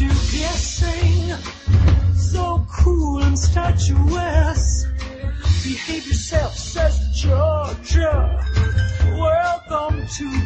you guessing. So cool and statuesque. Behave yourself, says Georgia. Welcome to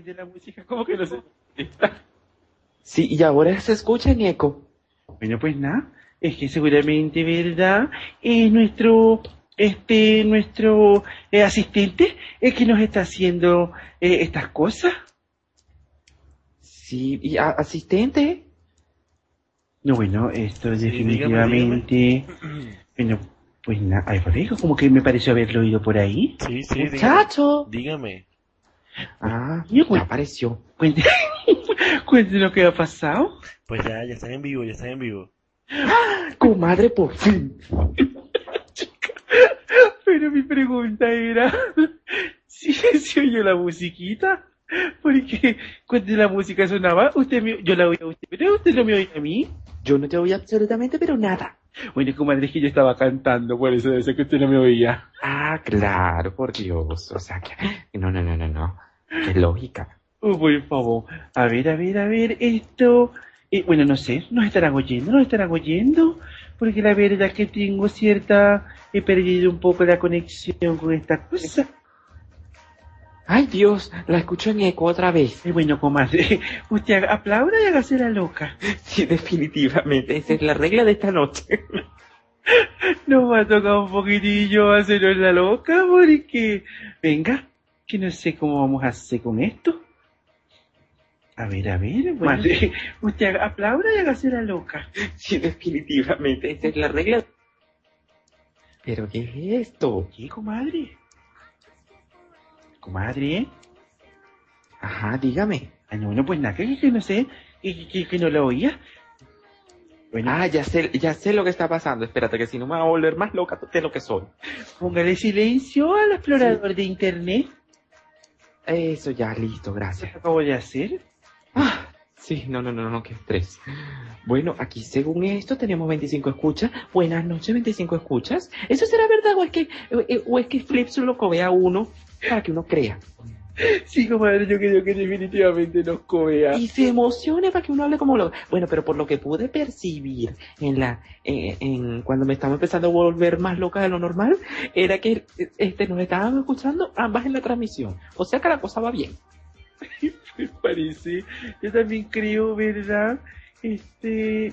Definitivamente la música como que no se está. Sí, y ahora se escucha en eco. Bueno, pues nada, es que seguramente, ¿verdad? Es nuestro, este, nuestro eh, asistente el que nos está haciendo eh, estas cosas. Sí, y a- asistente. No, bueno, esto Sí, definitivamente, bueno, pues nada, ay, por eso como que me pareció haberlo oído por ahí. Sí, sí, dígame. Muchacho. Dígame. Ah, Yo, ya pues, apareció. cuente, cuente lo que ha pasado. Pues ya, ya están en vivo, ya están en vivo. Comadre, por fin. Pero mi pregunta era si se oyó la musiquita. Porque cuando la música sonaba, usted me, yo la oía a usted, pero usted no me oía a mí. Yo no te oí absolutamente, pero nada. Bueno, comadre, es que yo estaba cantando, por eso debe ser que usted no me oía. Ah, claro, por Dios. O sea que. No, no, no, no, no. Qué lógica. Oh, por favor. A ver, a ver, a ver, esto... eh, bueno, no sé, nos estarán oyendo, nos estarán oyendo, porque la verdad es que tengo cierta... He perdido un poco la conexión con esta cosa. Ay, Dios, la escucho en eco otra vez. Eh, bueno, comadre, usted aplauda y hágase la loca. Sí, definitivamente. Esa es la regla de esta noche. Nos va a tocar un poquitillo hacernos la loca, porque... Venga, que no sé cómo vamos a hacer con esto. A ver, a ver, comadre, usted haga- aplauda y hágase la loca. Sí, definitivamente. Esa es la regla. ¿Pero qué es esto? ¿Qué, comadre? Comadre, Ajá, dígame. Ah, no, no, pues nada, que, que no sé, que, que, que no lo oía. Bueno, Ah, ya sé, ya sé lo que está pasando. Espérate, que si no me va a volver más loca de lo que soy. póngale silencio al explorador de internet. Eso ya, listo, ¿Qué gracias. acabo de hacer? Ah, sí, no, no, no, no, qué estrés. Bueno, aquí según esto tenemos 25 escuchas. Buenas noches, 25 escuchas. ¿Eso será verdad o es que, o, o es que Flips lo cobea a uno para que uno crea? Sí, comadre, yo creo que definitivamente nos cobea. Y se emocione para que uno hable como lo... Bueno, pero por lo que pude percibir en la, en, en- cuando me estaba empezando a volver más loca de lo normal, era que este, nos estaban escuchando ambas en la transmisión. O sea que la cosa va bien. Me parece. Yo también creo, ¿verdad? Este.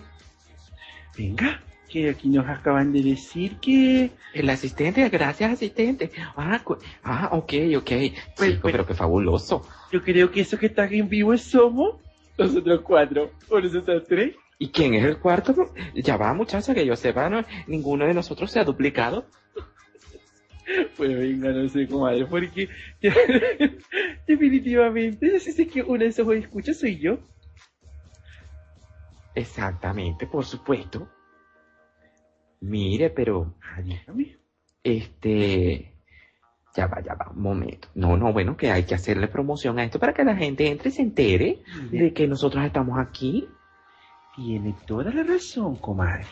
Venga, Que aquí nos acaban de decir que... El asistente, gracias asistente. Ah, ah ok, ok. Pues, pues- pero qué fabuloso. Yo creo que eso que están en vivo somos nosotros cuatro, o nosotros tres. ¿Y quién es el cuarto? Ya va, muchacha, que yo sepa, no, ninguno de nosotros se ha duplicado. Pues venga, no sé, comadre, porque definitivamente, yo sé que una de esos escuchas soy yo. Exactamente, por supuesto. Mire, pero, dígame. este, ya va, ya va, un momento. No, no, bueno, que hay que hacerle promoción a esto para que la gente entre y se entere de que nosotros estamos aquí. Tiene toda la razón, comadre.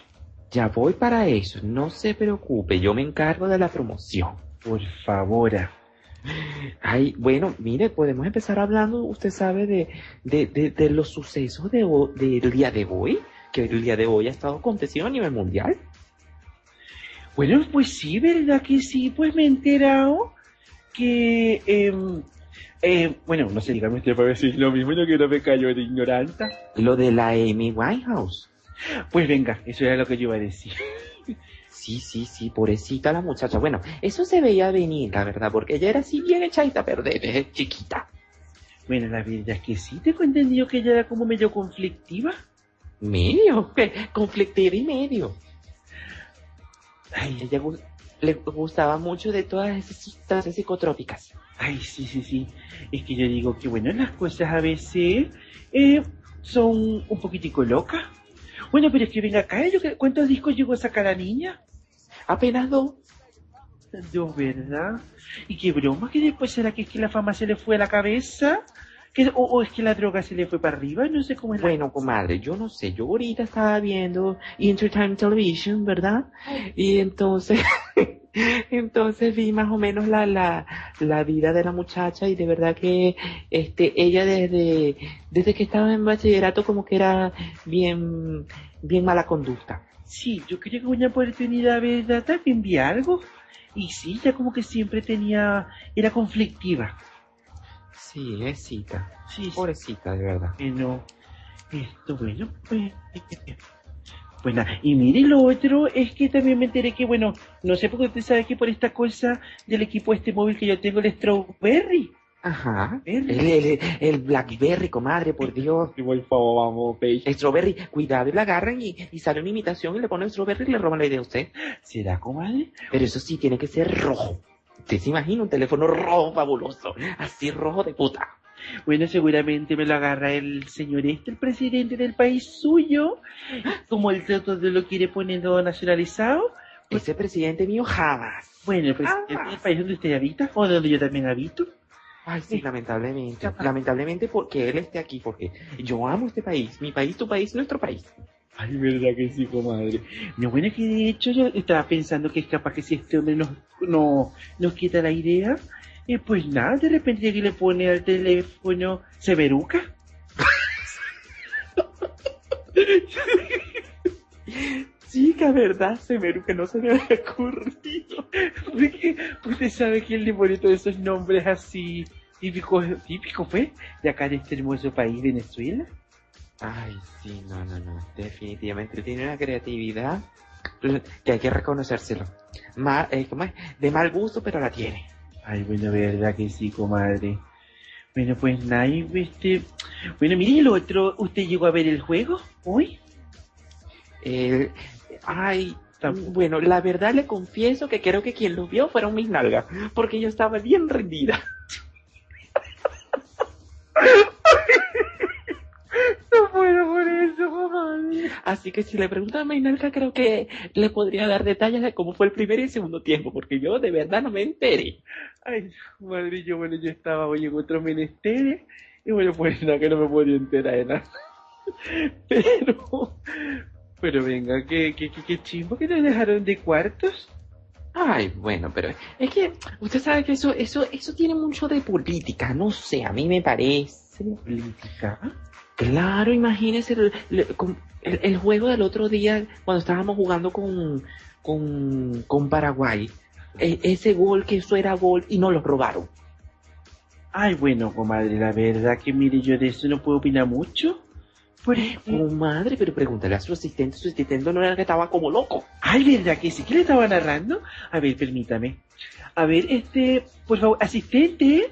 Ya voy para eso, no se preocupe, yo me encargo de la promoción. Por favor. ah. Ay, bueno, mire, podemos empezar hablando, usted sabe, de, de, de, de los sucesos del día de hoy, que el día de hoy ha estado acontecido a nivel mundial. Bueno, pues sí, ¿verdad que sí? Pues me he enterado que... em, eh, bueno, no sé, dígame usted para decir lo mismo, yo que no me cayó de ignoranta. Lo de la Amy Winehouse. Pues venga, eso era lo que yo iba a decir. Sí, sí, sí, pobrecita la muchacha. Bueno, eso se veía venir, la verdad, porque ella era así bien echadita a perder, desde chiquita. Bueno, la verdad es que sí, tengo entendido que ella era como medio conflictiva. Medio, ¿qué? conflictiva y medio. Ay, Ella le gustaba mucho de todas esas sustancias psicotrópicas. ay, sí, sí, sí. Es que yo digo que, bueno, las cosas a veces eh, son un poquitico locas. Bueno, pero es que venga acá, ¿cuántos discos llegó a sacar la niña? Apenas dos. Dios, ¿verdad? Y qué broma, que después será que es que la fama se le fue a la cabeza, que, o, o es que la droga se le fue para arriba, no sé cómo es Bueno, comadre, yo no sé, yo ahorita estaba viendo Entertainment Television, ¿verdad? Y entonces, entonces vi más o menos la, la, la vida de la muchacha y de verdad que este, ella desde, desde que estaba en bachillerato como que era bien, bien mala conducta. Sí, yo quería que una oportunidad, ¿verdad? También vi algo. Y sí, ya como que siempre tenía, era conflictiva. Sí, es cita. Sí, sí. Pobrecita, de verdad. Bueno, esto, bueno, pues... Pues nada, y mire, lo otro es que también me enteré que, bueno, no sé porque usted sabe que por esta cosa del equipo este móvil que yo tengo, el Strawberry. Ajá. El, el, el Blackberry, comadre, por Dios. Por favor, vamos, Paige. Strawberry, cuidado y la agarran y, y sale una imitación y le ponen Strawberry y le roban la idea a usted. ¿Será, comadre? Pero eso sí, tiene que ser rojo. ¿Usted se imagina un teléfono rojo fabuloso? Así rojo de puta. Bueno, seguramente me lo agarra el señor este, el presidente del país suyo. Como el todo lo quiere poniendo nacionalizado. Ese presidente mío jamás. Bueno, el presidente del país donde usted habita, o donde yo también habito. Ay, sí, lamentablemente. Lamentablemente porque él esté aquí, porque yo amo este país. Mi país, tu país, nuestro país. Ay, verdad que sí, comadre. No, bueno, que de hecho yo estaba pensando que es capaz que si este hombre nos, no, nos quita la idea, eh, pues nada, de repente que le pone al teléfono Severuca. Chica, ¿verdad? Se que no se me había ocurrido. Porque usted sabe que él le pone todos esos nombres así típicos, típicos, pues, de acá de este hermoso país, Venezuela. Ay, sí, no, no, no. Definitivamente tiene una creatividad que hay que reconocérselo. Eh, ¿cómo es? De mal gusto, pero la tiene. Ay, bueno, verdad que sí, comadre. Bueno, pues y este... Bueno, mire, el otro, ¿usted llegó a ver el juego hoy? Eh, ay, bueno, la verdad le confieso que creo que quien lo vio fueron mis nalgas, porque yo estaba bien rendida. No puedo por eso, comadre. Así que si le preguntan a mi nalga, creo que le podría dar detalles de cómo fue el primer y el segundo tiempo, porque yo de verdad no me enteré. Ay, madre, yo, bueno, yo estaba hoy en otros menesteres, y bueno, pues nada, que no me podía enterar de nada. Pero, pero venga, que, que, que, que chimbo que nos dejaron de cuartos. Ay, bueno, pero es que usted sabe que eso, eso, eso tiene mucho de política, no sé, a mí me parece. Política. Claro, imagínese el, el- juego del otro día cuando estábamos jugando con, con, con Paraguay. E- ese gol, que eso era gol y nos lo robaron. Ay, bueno, comadre, la verdad que mire, yo de eso no puedo opinar mucho, Por Comadre, pero pregúntale a su asistente, su asistente no era el que estaba como loco. Ay, ¿verdad que sí? ¿Qué le estaba narrando? A ver, permítame. A ver, este, por favor, asistente.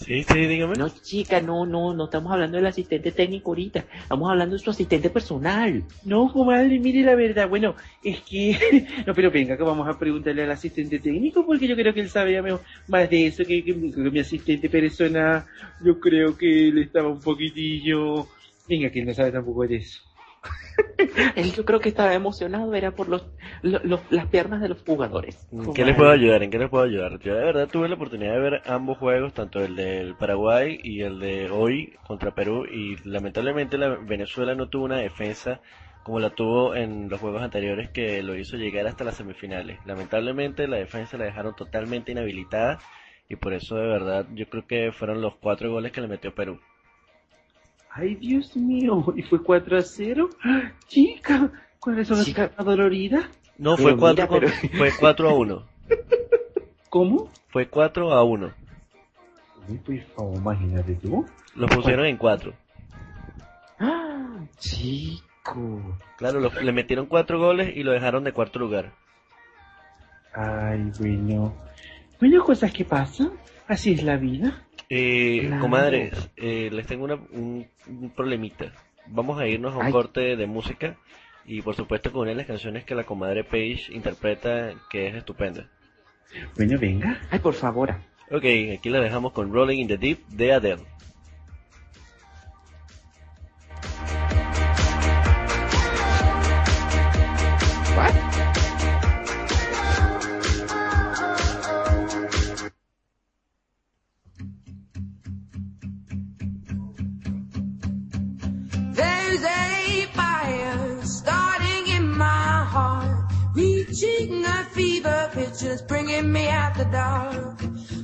Sí, sí, dígame. No, chica, no, no, no estamos hablando del asistente técnico ahorita. Estamos hablando de su asistente personal. No, comadre, mire la verdad. Bueno, es que... No, pero venga, que vamos a preguntarle al asistente técnico, porque yo creo que él sabe mejor- más de eso que, que mi- que mi asistente personal. Yo creo que él estaba un poquitillo... Venga, que él no sabe tampoco de eso. Él yo creo que estaba emocionado, era por los, lo- los- las piernas de los jugadores. ¿En qué les puedo ayudar? ¿En qué les puedo ayudar? Yo de verdad tuve la oportunidad de ver ambos juegos, tanto el del Paraguay y el de hoy contra Perú, y lamentablemente la Venezuela no tuvo una defensa como la tuvo en los juegos anteriores que lo hizo llegar hasta las semifinales. Lamentablemente la defensa la dejaron totalmente inhabilitada y por eso de verdad yo creo que fueron los cuatro goles que le metió Perú. Ay, Dios mío, ¿y fue 4 a 0? ¡Ah! Chica, ¿cuál es Chica. la dolorida? No, fue cuatro, mira, pero- fue 4 a 1. ¿Cómo? Fue 4 a 1. Uy, por favor, imagínate tú. Los pusieron en 4. ¡Ah! Chico. Claro, lo- le metieron cuatro goles y lo dejaron de cuarto lugar. Ay, bueno. Bueno, cosas que pasan. Así es la vida. Eh, Claro. comadres, eh, les tengo una- un, un problemita. Vamos a irnos a un Ay. corte de música y por supuesto con una de las canciones que la comadre Paige interpreta que es estupenda. Bueno, venga. Ay, por favor. Ok, aquí la dejamos con Rolling in the Deep de Adele. A fever pitch, it's bringing me out the dark.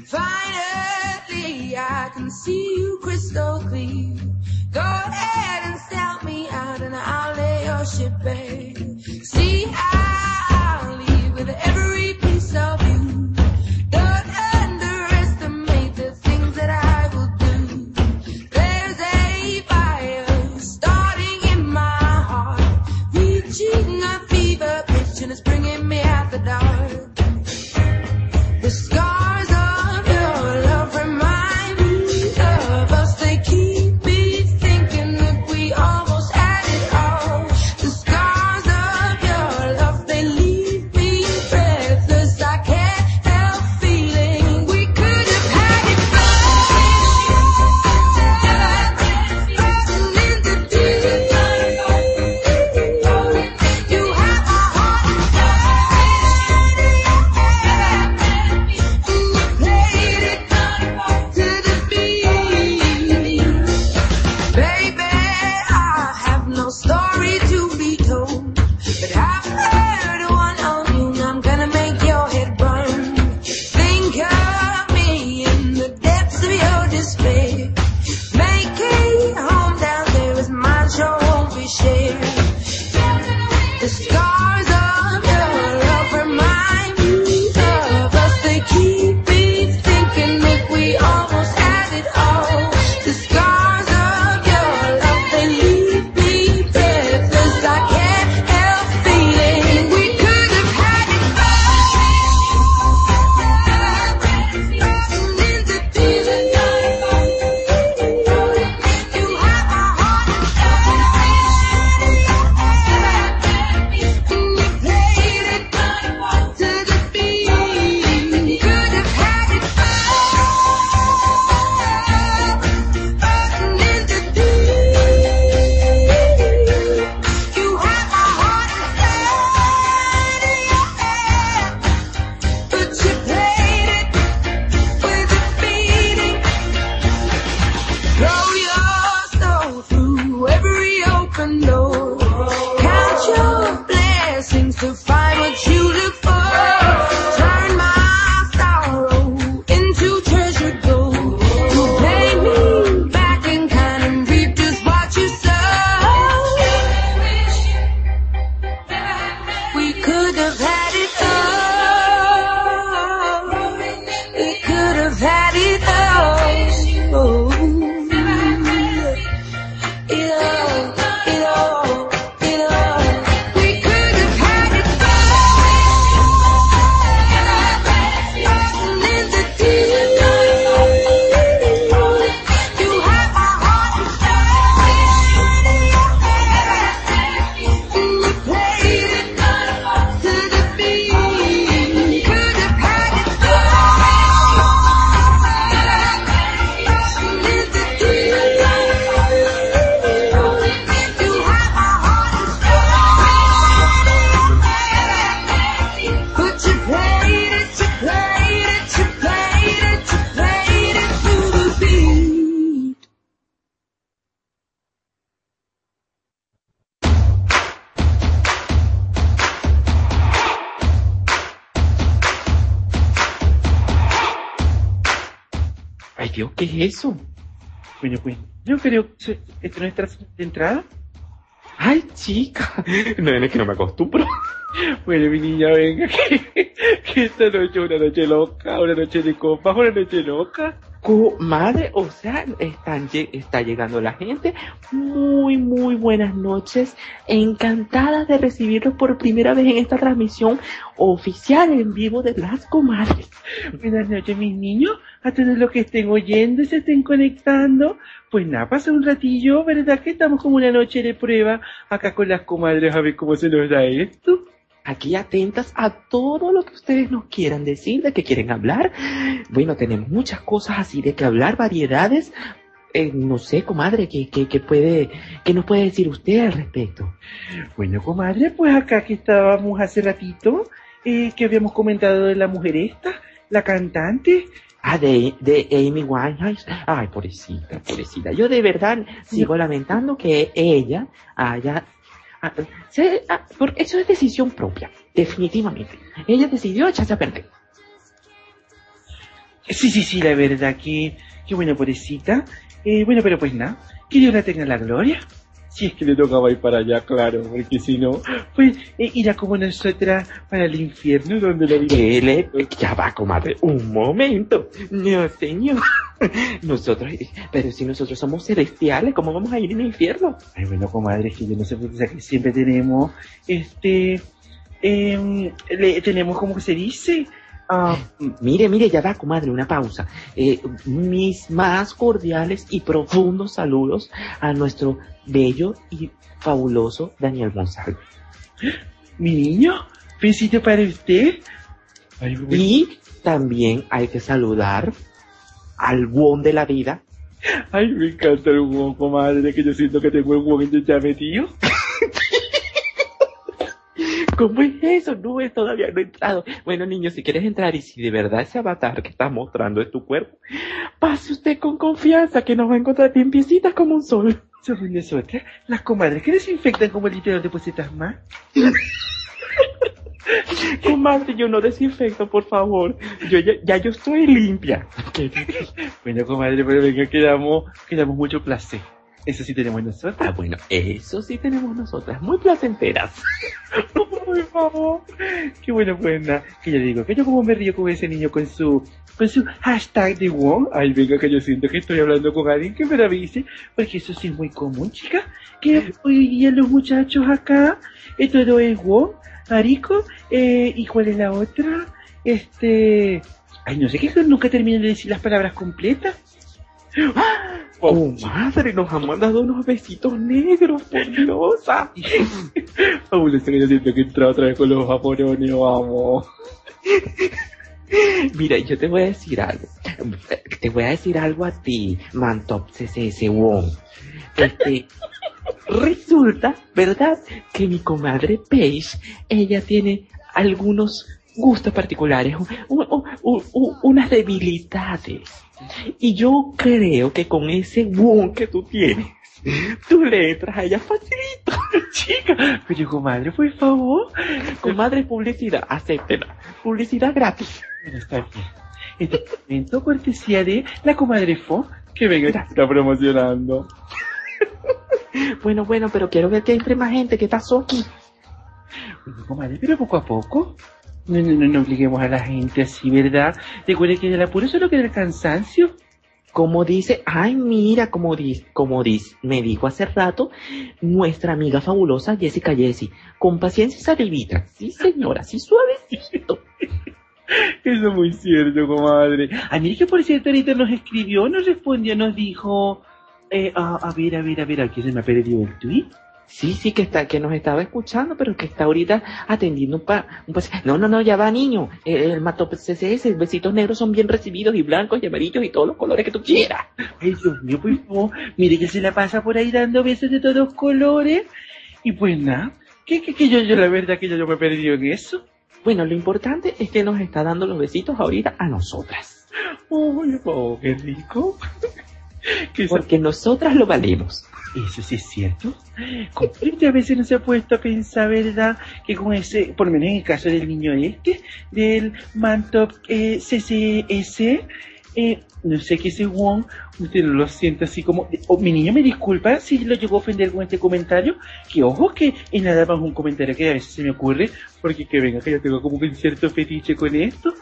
Finally, I can see you crystal clear. Go ahead and sell me out, and I'll lay your ship bare. See, I'll leave with every piece of ¿qué es eso? Bueno, pues yo creo que esto es nuestra entrada. Ay, chica. No, es que no me acostumbro. Bueno, mi niña, venga, que, que esta noche es una noche loca, una noche de copas, una noche loca. Comadre, o sea, están, está llegando la gente. Muy, muy buenas noches. Encantada de recibirlos por primera vez en esta transmisión oficial en vivo de las comadres. Buenas noches, mis niños, a todos los que estén oyendo y se estén conectando. Pues nada, pasa un ratillo, ¿verdad? Que estamos como una noche de prueba acá con las comadres a ver cómo se nos da esto. Aquí atentas a todo lo que ustedes nos quieran decir, de que quieren hablar. Bueno, tenemos muchas cosas así de que hablar, variedades. Eh, no sé, comadre, ¿qué, qué, qué puede, qué nos puede decir usted al respecto? Bueno, comadre, pues acá que estábamos hace ratito, eh, que habíamos comentado de la mujer esta, la cantante. Ah, de, de Amy Winehouse. Ay, pobrecita, pobrecita. Yo de verdad sigo lamentando que ella haya... ah, porque eso es decisión propia, definitivamente. Ella decidió echarse a perder. Sí, sí, sí, la verdad que, que bueno, pobrecita. Eh, bueno, pero pues nada, que Dios la tenga en la gloria. Si es que le tocaba ir para allá, claro, porque si no, pues eh, irá como nosotras para el infierno donde la vida. Que le... Ya va, comadre, un momento. No, señor. Nosotros, pero si nosotros somos celestiales, ¿cómo vamos a ir en el infierno? Ay, bueno, comadre, es que yo no sé por qué que siempre tenemos, este, em, le, tenemos, ¿cómo que se dice? Ah, Mire, mire, ya va, comadre, una pausa. Eh, mis más cordiales y profundos saludos a nuestro bello y fabuloso Daniel González. mi niño, besito para usted. Ay, Y también hay que saludar al Won de la vida, ay, me encanta el huevo, comadre, que yo siento que tengo el huevo ya metido. ¿Cómo es eso? No, es todavía no he entrado. Bueno, niño, si quieres entrar y si de verdad ese avatar que estás mostrando es tu cuerpo, pase usted con confianza que nos va a encontrar limpiecitas como un sol. Somos nosotras, las comadres que desinfectan como el literal de más. Comadre, yo no desinfecto, por favor. Yo ya, ya yo estoy limpia. Bueno, comadre, pero venga, quedamos, quedamos mucho placer. Eso sí tenemos nosotros. Ah, bueno, eso sí tenemos nosotras, muy placenteras. Por favor. Qué bueno, nada. Que yo digo, que yo como me río con ese niño con su, con su hashtag de Wong. Ay, venga, que yo siento que estoy hablando con alguien que me avise. Porque eso sí es muy común, chica. Que hoy día los muchachos acá, eh, todo es Wong, Arico, eh, ¿y cuál es la otra? Este, ay, no sé qué, nunca terminan de decir las palabras completas. Oh, madre, nos han mandado unos besitos negros, por Dios. Fabuloso que yo siento que he entrado otra vez con los japorones, vamos. Mira, yo te voy a decir algo. Te voy a decir algo a ti, Mantop CCS Wong. Este, resulta, ¿verdad? Que mi comadre Paige, ella tiene algunos gustos particulares, unas debilidades. Y yo creo que con ese Wong que tú tienes, tú le entras a ella facilito. Chica, pero comadre, por favor. Comadre, publicidad, acéptela. Publicidad gratis. Bueno, está bien. Este momento cortesía de la comadre Fo, que venga, ya está promocionando. Bueno, bueno, pero quiero ver que entre más gente. ¿Qué pasó aquí? Bueno, comadre, pero poco a poco. No, no, no, no obliguemos a la gente así, ¿verdad? Recuerde que el apuro solo queda el cansancio. Como dice, ay, mira, como dice, como dice, me dijo hace rato nuestra amiga fabulosa Jessica Jessie. Con paciencia y salivita. Sí, señora, sí, suavecito. Eso es muy cierto, comadre. A mí que por cierto ahorita nos escribió, nos respondió, nos dijo... Eh, a, a ver, a ver, a ver, aquí se me ha perdido el tweet. Sí, sí, que está, que nos estaba escuchando, pero que está ahorita atendiendo un pa, un No, no, no, ya va, niño. El, el mato CCS, besitos negros son bien recibidos y blancos y amarillos y todos los colores que tú quieras. Ay, Dios mío, pues no. Mire que se la pasa por ahí dando besos de todos colores. Y pues nada, que, que, que yo, yo la verdad que yo, yo me he perdido en eso. Bueno, lo importante es que nos está dando los besitos ahorita a nosotras. Ay, oh, qué rico. Porque nosotras lo valemos. Eso sí es cierto. Comprende, a veces no se ha puesto a pensar, ¿verdad? Que con ese, por lo menos en el caso del niño este, del Mantop eh, CCS, eh, no sé qué ese Wong, usted lo siente así como, oh, mi niño me disculpa si lo llegó a ofender con este comentario, que ojo que es nada más un comentario que a veces se me ocurre, porque que venga que yo tengo como un cierto fetiche con esto,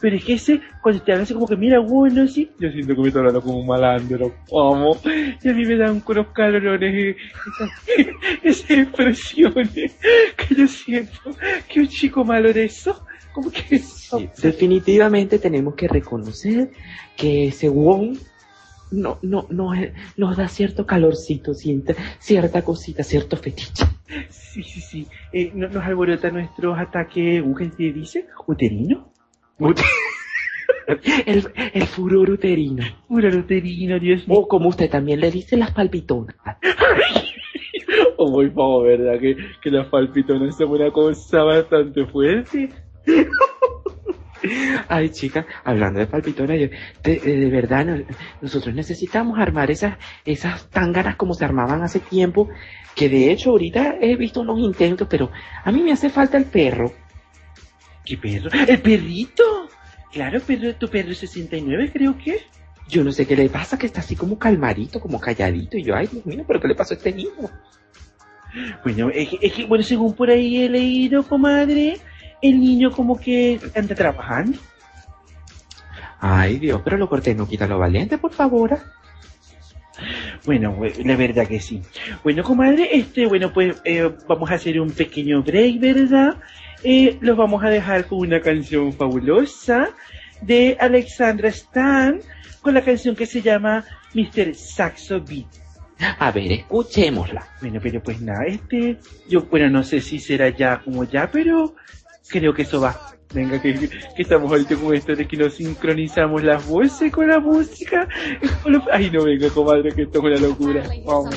pero es que ese, cuando te habla así como que mira, bueno, sí, yo siento que me está hablando como un malandro, vamos, y a mí me dan unos calorones, eh, esas, esas expresiones, que yo siento que un chico malo de eso, como que Sí, definitivamente tenemos que reconocer que ese Wong no, no, no, es- nos da cierto calorcito, cierta, cierta cosita, cierto fetiche. Sí, sí, sí. Eh, ¿no- ¿Nos alborota nuestros ataques, ¿cómo que se dice? ¿Uterino? El, el furor uterino. Pura uterino, Dios mío. O como usted también le dice, las palpitonas. Oh, por favor, ¿verdad? Que, que las palpitonas son una cosa bastante fuerte. Ay, chica, hablando de palpitonas, yo- de, eh, de verdad, no- nosotros necesitamos armar esas, esas tángaras como se armaban hace tiempo, que de hecho ahorita he visto unos intentos, pero a mí me hace falta el perro. ¿Qué perro? ¡El perrito! Claro, perro, tu perro 69 creo que. Yo no sé qué le pasa, que está así como calmadito, como calladito, y yo, ay, Dios mío, pero ¿qué le pasó a este niño? Bueno, es que, es que, bueno, según por ahí he leído, comadre, el niño como que anda trabajando. Ay, Dios, pero lo corté, no quita lo valiente, por favor. Bueno, we- la verdad que sí. Bueno, comadre, este, bueno, pues eh, vamos a hacer un pequeño break, ¿verdad? Eh, los vamos a dejar con una canción fabulosa de Alexandra Stan, con la canción que se llama Mr. Saxo Beat. A ver, escuchémosla. Bueno, pero pues nada, este, yo, bueno, no sé si será ya como ya, pero creo que eso va. Venga, que, que estamos ahorita con esto de que nos sincronizamos las voces con la música. Ay, no, venga, comadre, que esto es una locura. Vamos.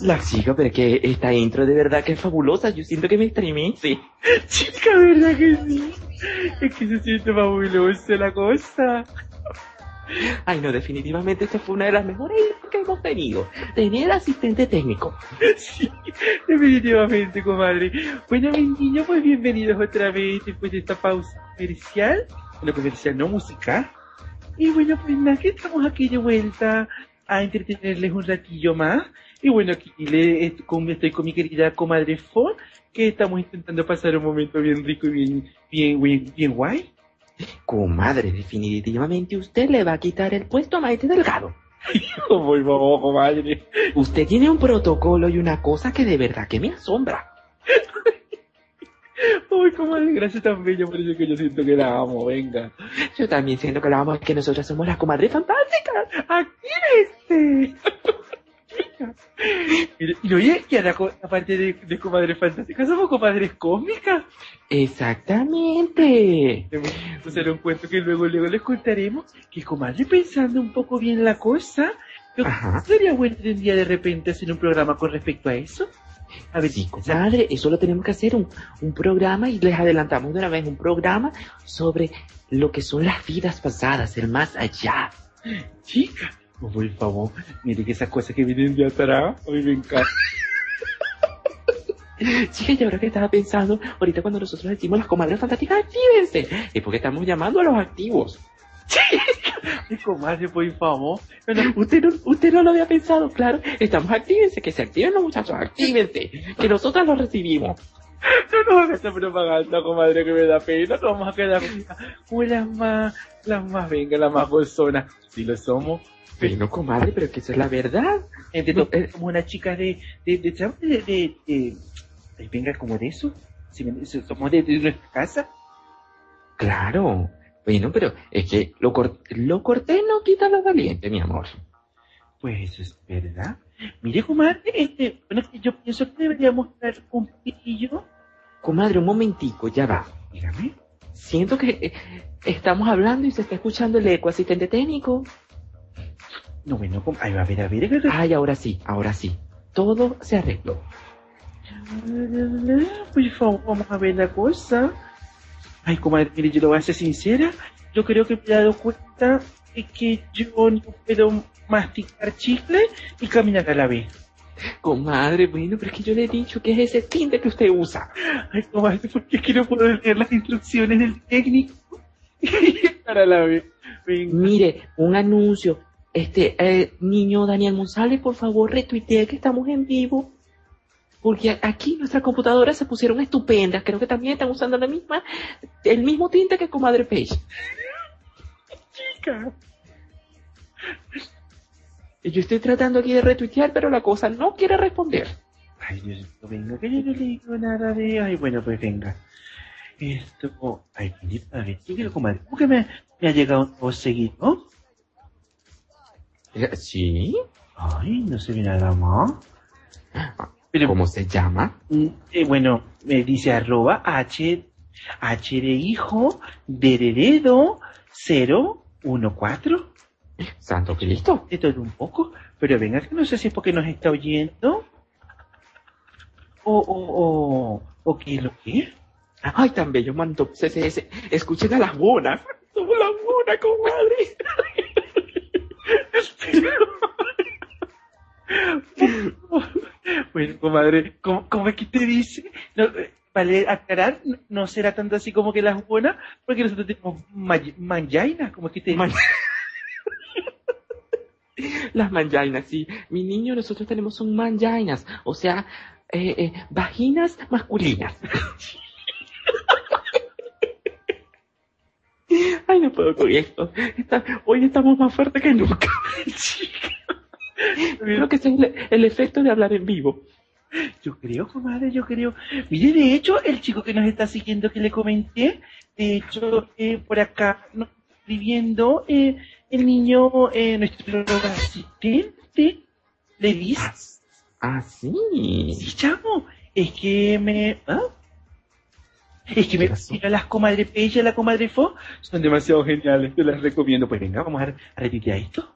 La chica, pero es que esta intro de verdad que es fabulosa. Yo siento que me estremece. Chica, ¿verdad que sí? Es que se siente fabulosa la cosa. Ay, no, definitivamente esta fue una de las mejores que hemos tenido. Tener asistente técnico. Sí, definitivamente, comadre. Bueno, mis niños, pues bienvenidos otra vez después de esta pausa comercial. Bueno, comercial no musical. Y bueno, pues nada, que estamos aquí de vuelta a entretenerles un ratillo más. Y bueno, aquí le, con- estoy con mi querida comadre Fon, que estamos intentando pasar un momento bien rico y bien, bien, bien, bien guay. Comadre, definitivamente usted le va a quitar el puesto a Maite Delgado. Por favor, comadre. Usted tiene un protocolo y una cosa que de verdad que me asombra. Uy, comadre, gracias tan bella, por eso que yo siento que la amo, venga. Yo también siento que la vamos, que nosotras somos las comadres fantásticas. ¡Actívese! Mire, Y oye, co- aparte de, de comadres fantásticas, somos comadres cósmicas. Exactamente. Pues será un cuento que luego, luego les contaremos. Que comadre, pensando un poco bien la cosa, que sería bueno un día de repente hacer un programa con respecto a eso. A ver, Sí, comadre, eso lo tenemos que hacer un, un programa y les adelantamos de una vez un programa sobre lo que son las vidas pasadas, el más allá. chica, por favor, mire que esas cosas que vienen de atrás, a mí me encanta. Chica, y ahora que estaba pensando, ahorita cuando nosotros decimos las comadres fantásticas, actívense. Es porque estamos llamando a los activos. Por favor. Bueno, Usted no, usted no lo había pensado, claro. Estamos actívense, que se activen los muchachos, actívense. Que nosotros los recibimos. No nos hagas esta propaganda, comadre, que me da pena. Nos vamos a quedar como las más, las más, venga, las más bolsonas. Si lo somos. Pero comadre, pero que eso es la verdad. Entre No, todos, eh. como una chica de, de, de, de, de, venga, como de eso. Si somos de, de nuestra casa. Claro. Bueno, pero es que lo, cor- lo cortés no quita lo valiente, mi amor. Pues eso es verdad. Mire, comadre, este, bueno, yo pienso que deberíamos dar un poquillo. Comadre, un momentico, ya va. Dígame. Siento que eh, estamos hablando y se está escuchando el eco asistente técnico. No, bueno, com- ay, a ver, a ver, a ver. Ay, ahora sí, ahora sí. Todo se arregló. Por favor, vamos a ver la cosa. Ay, comadre, mire, yo lo voy a ser sincera. Yo creo que me he dado cuenta de que yo no puedo masticar chicle y caminar a la vez. Comadre, bueno, pero es que yo le he dicho que es ese tinte que usted usa. Ay, comadre, ¿por qué es que no puedo leer las instrucciones del técnico? Para la vez. Venga. Mire, un anuncio. Este, eh, niño Daniel González, por favor, retuitee que estamos en vivo. Porque aquí nuestras computadoras se pusieron estupendas. Creo que también están usando la misma, el mismo tinte que Comadre Page. chica. Yo estoy tratando aquí de retuitear, pero la cosa no quiere responder. Ay, Dios mío, venga, que yo no le digo nada de... Ay, bueno, pues venga. Esto... Ay, mire, a ver, ¿qué quiero, comadre? ¿Cómo que me, me ha llegado un nuevo seguido? Eh, ¿Sí? Ay, no se ve nada más. Pero, ¿Cómo se llama? mm, eh, bueno, me dice arroba h, h de hijo, de heredo, 014. Santo Cristo. De todo un poco. Pero venga, que no sé si es porque nos está oyendo. O, o, o, o qué es lo que es. Ay, tan bello mandó CSS. Escuchen a las bonas. Somos las bonas, comadre. Bueno, comadre, ¿cómo, cómo es que te dice? No, eh, vale aclarar, no, será tanto así como que las buenas, porque nosotros tenemos may- manjaina, como es que te Man- Las manjainas, sí. Mi niño, nosotros tenemos son manjainas. O sea, eh, eh, vaginas masculinas. Ay, no puedo con esto. Hoy estamos más fuertes que nunca. Creo que ese es el, el efecto de hablar en vivo. Yo creo, comadre, yo creo. Mire, de hecho, el chico que nos está siguiendo que le comenté, de hecho, eh, por acá nos está escribiendo eh, el niño, eh, nuestro asistente, le dice, Ah, sí. sí, chamo, es que me... ¿ah? Es que me mira las comadre Pella y la comadre Fo son demasiado geniales, te las recomiendo. Pues venga, vamos a, a retuitear esto.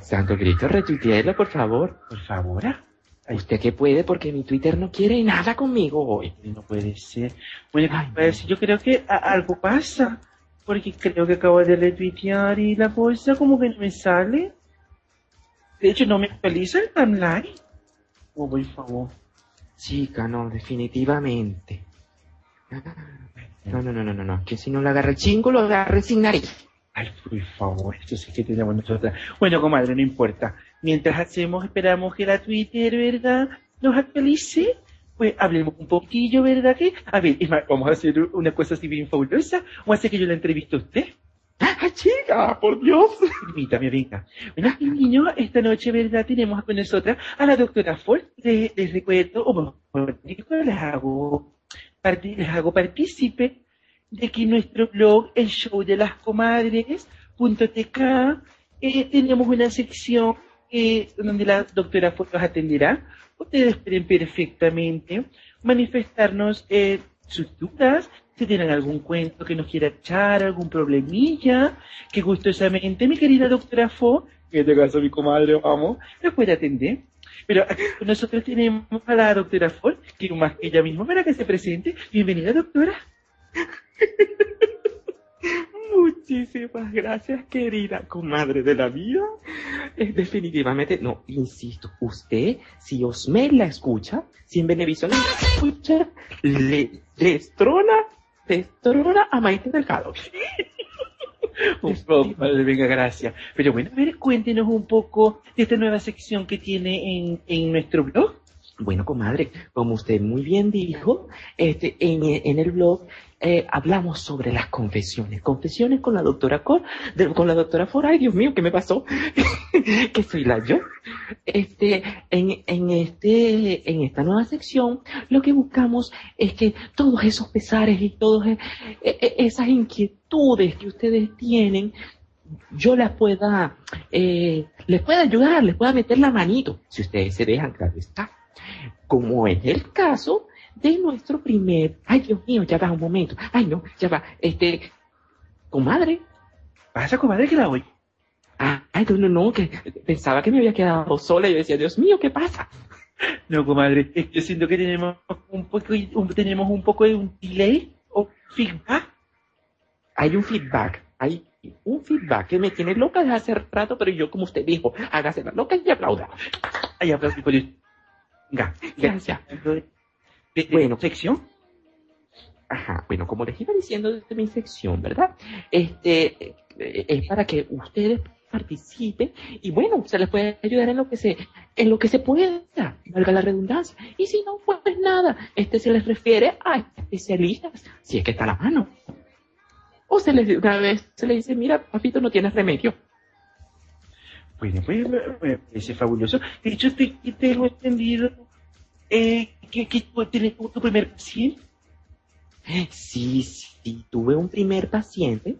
Santo Cristo, retuiteela, por favor. Por favor. ah. Ay, Usted que puede, porque mi Twitter no quiere nada conmigo hoy. no puede ser. Bueno, Ay, pues, yo creo que algo pasa. Porque creo que acabo de retuitear y la cosa como que no me sale. De hecho, no me actualiza el timeline. Oh, por favor. Chica, no, definitivamente. No, no, no, no, no, no. Que si no le agarra el chingo, lo agarre sin nariz. Ay, por favor, esto sí que tenemos nosotras. Bueno, comadre, no importa. Mientras hacemos, esperamos que la Twitter, ¿verdad? Nos actualice. Pues hablemos un poquillo, ¿verdad? Que, a ver, vamos a hacer una cosa así bien fabulosa. O hace que yo la entreviste a usted. ¡Ah, chica! ¡Por Dios! Permítame, venga. Bueno, mi niño, esta noche, ¿verdad? Tenemos con nosotras a la doctora Ford. Les recuerdo, o bueno, les hago, les hago partícipe de que nuestro blog, el show de las comadres.tk, eh, tenemos una sección eh, donde la doctora Ford los atenderá. Ustedes pueden perfectamente manifestarnos eh, sus dudas, si tienen algún cuento que nos quiera echar, algún problemilla, que gustosamente mi querida doctora Fo, que en este caso mi comadre, vamos, nos puede atender. Pero aquí nosotros tenemos a la doctora Fo, que más que ella misma para que se presente. Bienvenida, doctora. Muchísimas gracias, querida comadre de la vida. Eh, definitivamente, no, insisto, usted, si Osmel la escucha, si en Benevisión la escucha, le destrona, destrona a Maite Delgado. Un poco, madre, venga, gracias. Pero bueno, a ver, cuéntenos un poco de esta nueva sección que tiene en, en nuestro blog. Bueno, comadre, como usted muy bien dijo, este, en, en el blog eh, hablamos sobre las confesiones. Confesiones con la doctora Cor, con la doctora Fora. Ay, Dios mío, ¿qué me pasó? que soy la yo. Este, en, en este, en esta nueva sección, lo que buscamos es que todos esos pesares y todas e- e- esas inquietudes que ustedes tienen, yo las pueda, eh, les pueda ayudar, les pueda meter la manito, si ustedes se dejan, claro está. Como es el caso de nuestro primer, ay Dios mío, ya va un momento, ay no, ya va, este, comadre, Pasa, comadre, que la oye. ah, ay no, no, no, que pensaba que me había quedado sola y yo decía, Dios mío, ¿qué pasa? No, comadre, es que siento que tenemos un poco, un- tenemos un poco de un delay o feedback. Hay un feedback, hay un feedback que me tiene loca desde hace rato, pero yo, como usted dijo, hágase la loca y aplauda. Ahí aplauso. Venga, Gracias. Bueno. sección. Ajá, bueno, como les iba diciendo desde mi sección, ¿verdad? Este, eh, es para que ustedes participen y bueno, se les puede ayudar en lo que se, en lo que se pueda, valga la redundancia. Y si no, pues nada, este se les refiere a especialistas, si es que está a la mano. O se les, una vez se les dice, mira, papito, no tienes remedio. Bueno, pues me me parece fabuloso. De hecho, te, tengo entendido eh, que, que tienes tu, tu primer paciente. Sí, sí, tuve un primer paciente,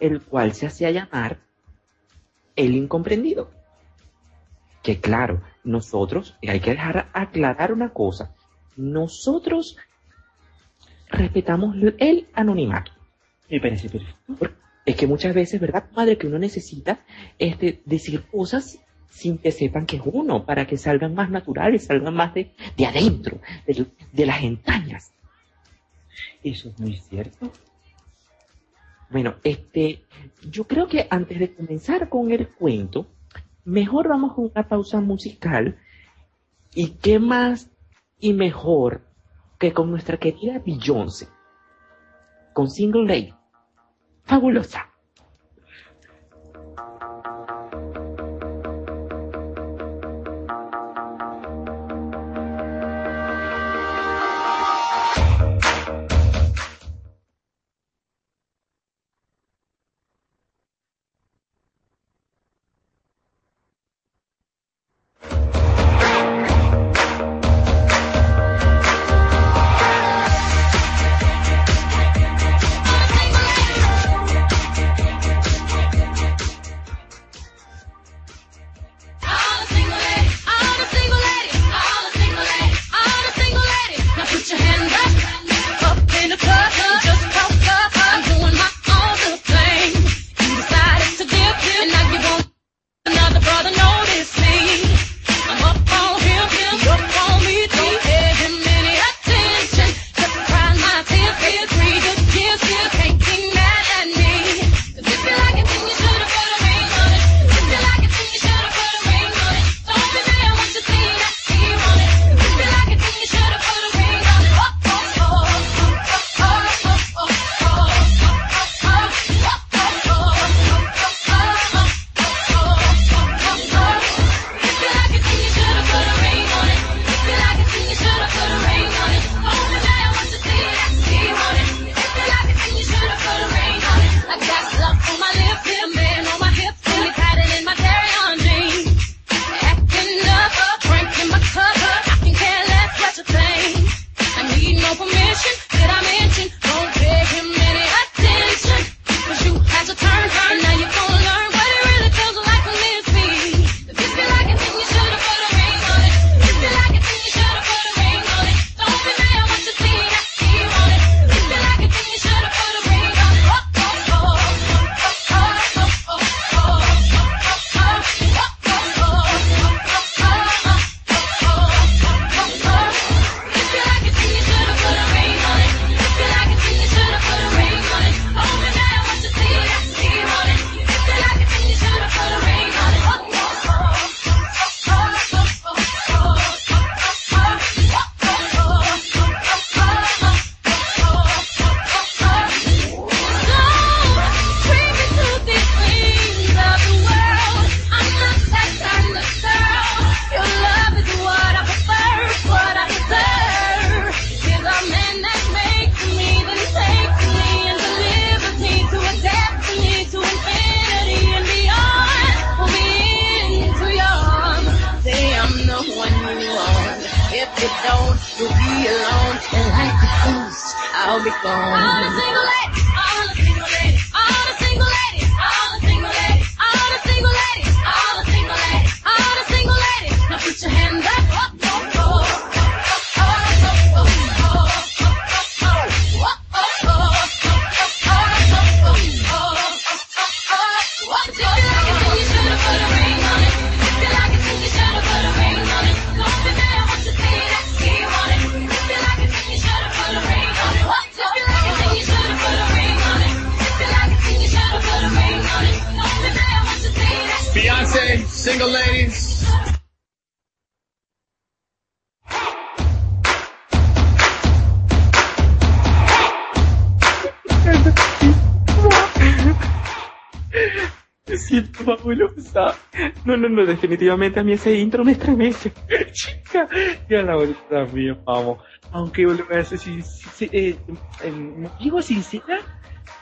el cual se hacía llamar el incomprendido. Que claro, nosotros, y hay que dejar aclarar una cosa, nosotros respetamos el anonimato. Me parece perfecto. Es que muchas veces, ¿verdad, madre? Que uno necesita este, decir cosas sin que sepan que es uno, para que salgan más naturales, salgan más de, de adentro, de, de las entrañas. Eso es muy cierto. Bueno, este, yo creo que antes de comenzar con el cuento, mejor vamos a una pausa musical. ¿Y qué más y mejor que con nuestra querida Beyoncé? Con Single Lady. Fabulosa. Siento fabulosa. No, no, no, definitivamente a mí ese intro me estremece. Chica, ya la otra también, vamos. Aunque voy a hacer sin, sin- eh, em, digo sincera,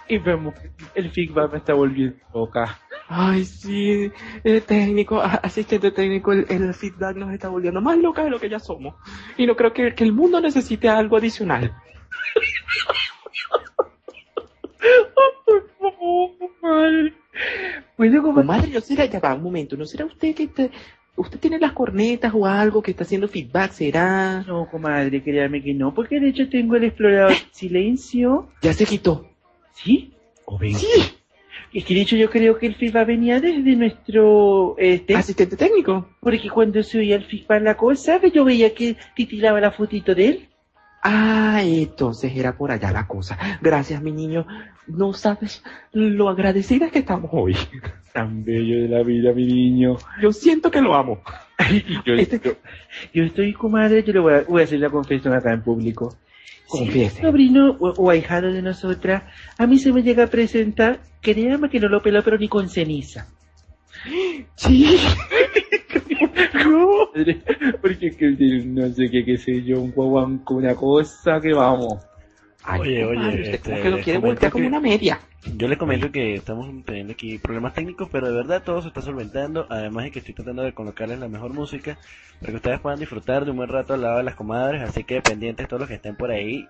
y vemos que el feedback me está volviendo loca. Ay, sí, el técnico, asistente técnico, el, el feedback nos está volviendo más loca de lo que ya somos. Y no creo que, que el mundo necesite algo adicional. Favor, madre. Bueno, Comadre, ¿no será, ya va, un momento, ¿no será usted que te- usted tiene las cornetas o algo que está haciendo feedback? ¿Será? No, comadre, créame que no, porque de hecho tengo el explorador silencio. Ya se quitó. ¿Sí? ¿O ven? Sí, Es que de hecho yo creo que el feedback venía desde nuestro este, asistente técnico. porque cuando se oía el feedback la cosa, que yo veía que titilaba la fotito de él. Ah, entonces era por allá la cosa. Gracias, mi niño. No sabes lo agradecidas que estamos hoy. Tan bello de la vida, mi niño. Yo siento que lo amo. Yo, Este- yo- yo estoy, comadre, yo le voy a, voy a hacer la confesión acá en público. Confiese. Si sobrino o, o ahijado de nosotras, a mí se me llega a presentar, créame que no lo peló, pero ni con ceniza. Sí. Comadre, porque es que no sé qué, qué sé yo, un guaguanco, una cosa que vamos. Ay, Oye, oye, usted este, como que lo quiere voltear como una media. Yo les comento que estamos teniendo aquí problemas técnicos, pero de verdad todo se está solventando. Además de que estoy tratando de colocarles la mejor música para que ustedes puedan disfrutar de un buen rato al lado de las comadres. Así que pendientes todos los que estén por ahí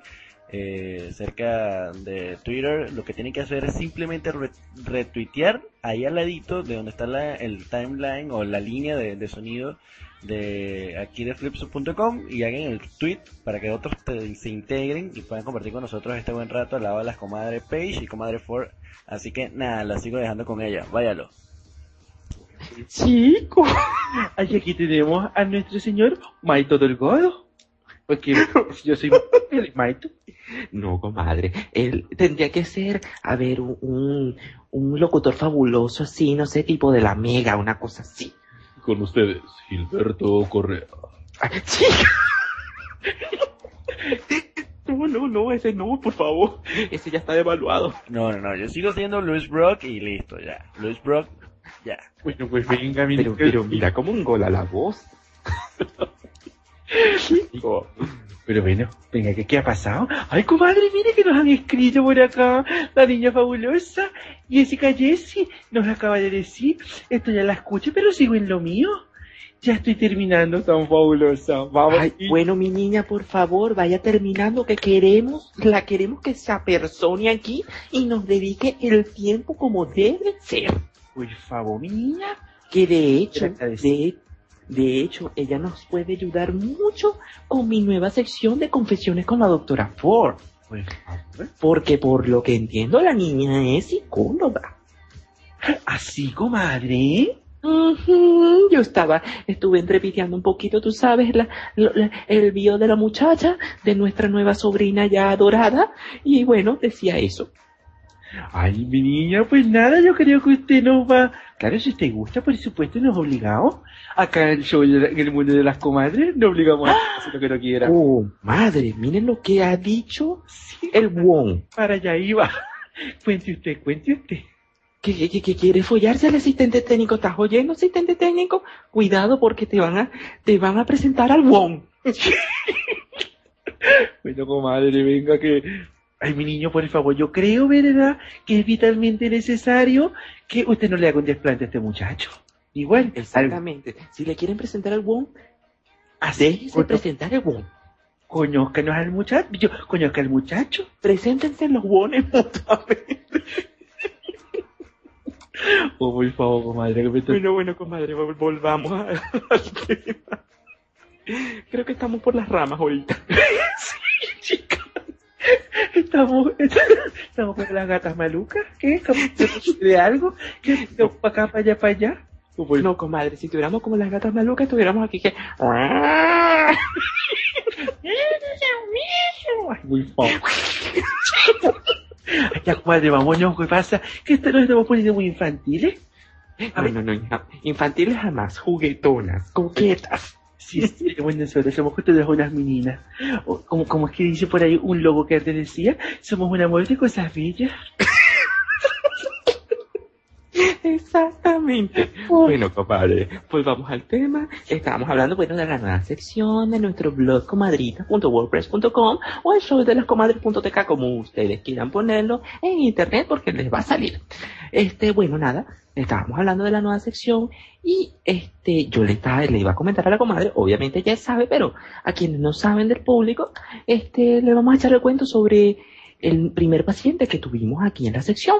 eh, cerca de Twitter, lo que tienen que hacer es simplemente re- retuitear ahí al ladito de donde está la- el timeline o la línea de, sonido de aquí de flipsub.com y hagan el tweet para que otros te- se integren y puedan compartir con nosotros este buen rato al lado de las comadres Page y comadre Ford. Así que nada, la sigo dejando con ella. Váyalo. Chico. Ay, aquí tenemos a nuestro señor Maito Delgado. Porque yo soy el Maito. No, comadre. Él tendría que ser, a ver, un, un, locutor fabuloso así, no sé, tipo de la mega, una cosa así. Con ustedes, Gilberto Correa. Sí. No, no, no, ese no, por favor. Ese ya está devaluado. No, no, no, yo sigo siendo Luis Brock y listo, ya. Luis Brock, ya. Bueno, pues venga, mi Pero, pero mira como un gol a la voz. Pero bueno, venga, ¿qué, ¿qué ha pasado? Ay, comadre, mire que nos han escrito por acá la niña fabulosa. Jessica Jessie nos acaba de decir, esto ya la escuché, pero sigo en lo mío. Ya estoy terminando tan fabulosa. Vamos. Ay, bueno, mi niña, por favor, vaya terminando que queremos, la queremos que se apersone aquí y nos dedique el tiempo como debe ser. Por favor, mi niña. Que de hecho, de, de hecho, ella nos puede ayudar mucho con mi nueva sección de confesiones con la doctora Ford. Favor. Porque por lo que entiendo, la niña es psicóloga. Así, comadre. Yo estaba, estuve entrepiteando un poquito, tú sabes, la- el bio de la muchacha, de nuestra nueva sobrina ya adorada, y bueno, decía eso. Ay, mi niña, pues nada, yo creo que usted nos va... Claro, si usted gusta, por supuesto, nos obligamos. Acá en el show, de la- en el mundo de las comadres, nos obligamos a hacer lo que no quiera. Oh, madre, miren lo que ha dicho el Wong. Para allá iba. Cuente usted, cuente usted. Que, que- que quiere follarse al asistente técnico. ¿Estás oyendo, asistente técnico? Cuidado porque te van a, te van a presentar al Wong. Bueno, comadre, venga que... Ay, mi niño, por favor, yo creo, ¿verdad? Que es vitalmente necesario que usted no le haga un desplante a este muchacho. Igual, Exactamente. Si le quieren presentar al déjese por- presentar al Wong. conózcanos al muchacho. Yo, conozca al muchacho. Preséntense los bones mutuamente. Oh, por favor, comadre, que me estoy- Bueno, bueno, comadre, vol- volvamos a- al tema. Creo que estamos por las ramas ahorita. Chica. Estamos, estamos con las gatas malucas. ¿Qué? ¿Cómo se sucede algo? ¿Qué? ¿Para acá, para allá, para allá? No, comadre, si tuviéramos como las gatas malucas, estuviéramos aquí que... Ay, muy ya, comadre, vámonos. ¿Qué pasa? ¿Que esto nos estamos poniendo muy infantiles? A No, ver. no, no. Infantiles jamás, juguetonas, coquetas. Sí, sí, bueno, nosotros somos todas unas meninas. O, como, como es que dice por ahí un logo que antes decía, somos un amor de cosas bellas. Exactamente. Bueno, compadre, pues vamos al tema. Estábamos hablando, bueno, de la nueva sección de nuestro blog comadritas.wordpress.com o el show de las comadres.tk, como ustedes quieran ponerlo en internet porque les va a salir. Este, bueno, nada, estábamos hablando de la nueva sección y este, yo le, estaba, le iba a comentar a la comadre, obviamente ya sabe, pero a quienes no saben del público, este, le vamos a echar el cuento sobre el primer paciente que tuvimos aquí en la sección.